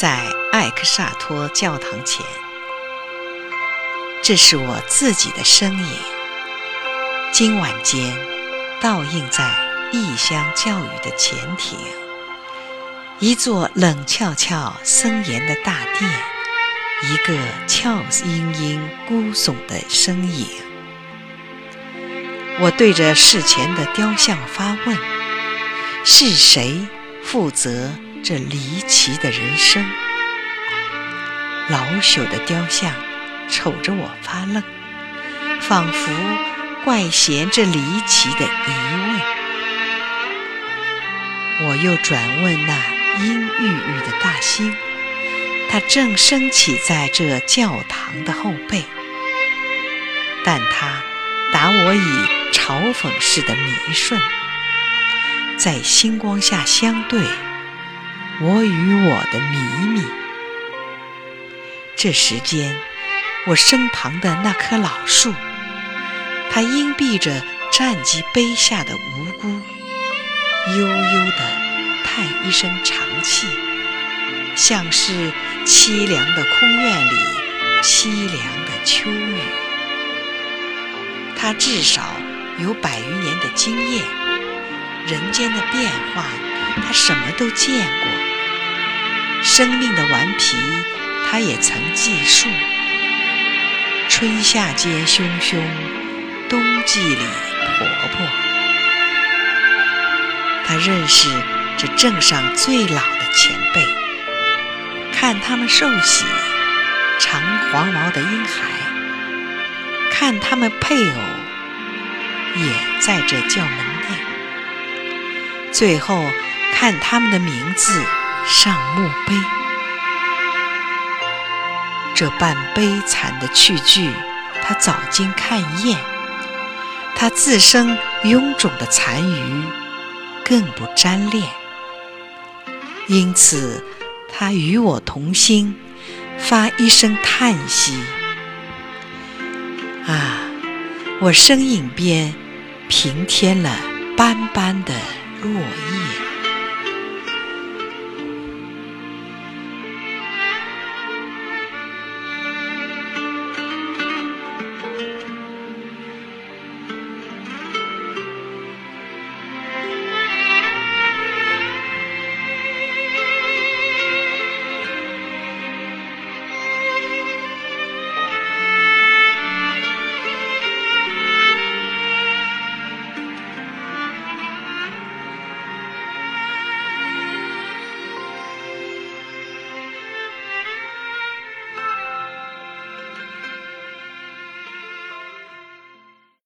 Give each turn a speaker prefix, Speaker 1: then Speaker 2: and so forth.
Speaker 1: 在艾克萨托教堂前。这是我自己的身影，今晚间倒映在异乡教育的前庭，一座冷峭峭、森严的大殿，一个俏莺莺、孤耸的身影。我对着事前的雕像发问：是谁负责这离奇的人生？老朽的雕像。瞅着我发愣，仿佛怪嫌这离奇的疑问。我又转问那阴郁郁的大星，它正升起在这教堂的后背，但它答我以嘲讽似的迷顺，在星光下相对，我与我的秘密。这时间。我身旁的那棵老树，它荫蔽着战绩碑下的无辜，悠悠地叹一声长气，像是凄凉的空院里凄凉的秋雨。它至少有百余年的经验，人间的变化，它什么都见过；生命的顽皮，他也曾记述。春夏间汹汹，冬季里婆婆。他认识这镇上最老的前辈，看他们受洗，长黄毛的婴孩，看他们配偶也在这教门内，最后看他们的名字上墓碑。这半悲惨的去句，他早经看厌；他自生臃肿的残余，更不粘恋。因此，他与我同心，发一声叹息：“啊，我身影边平添了斑斑的落叶。”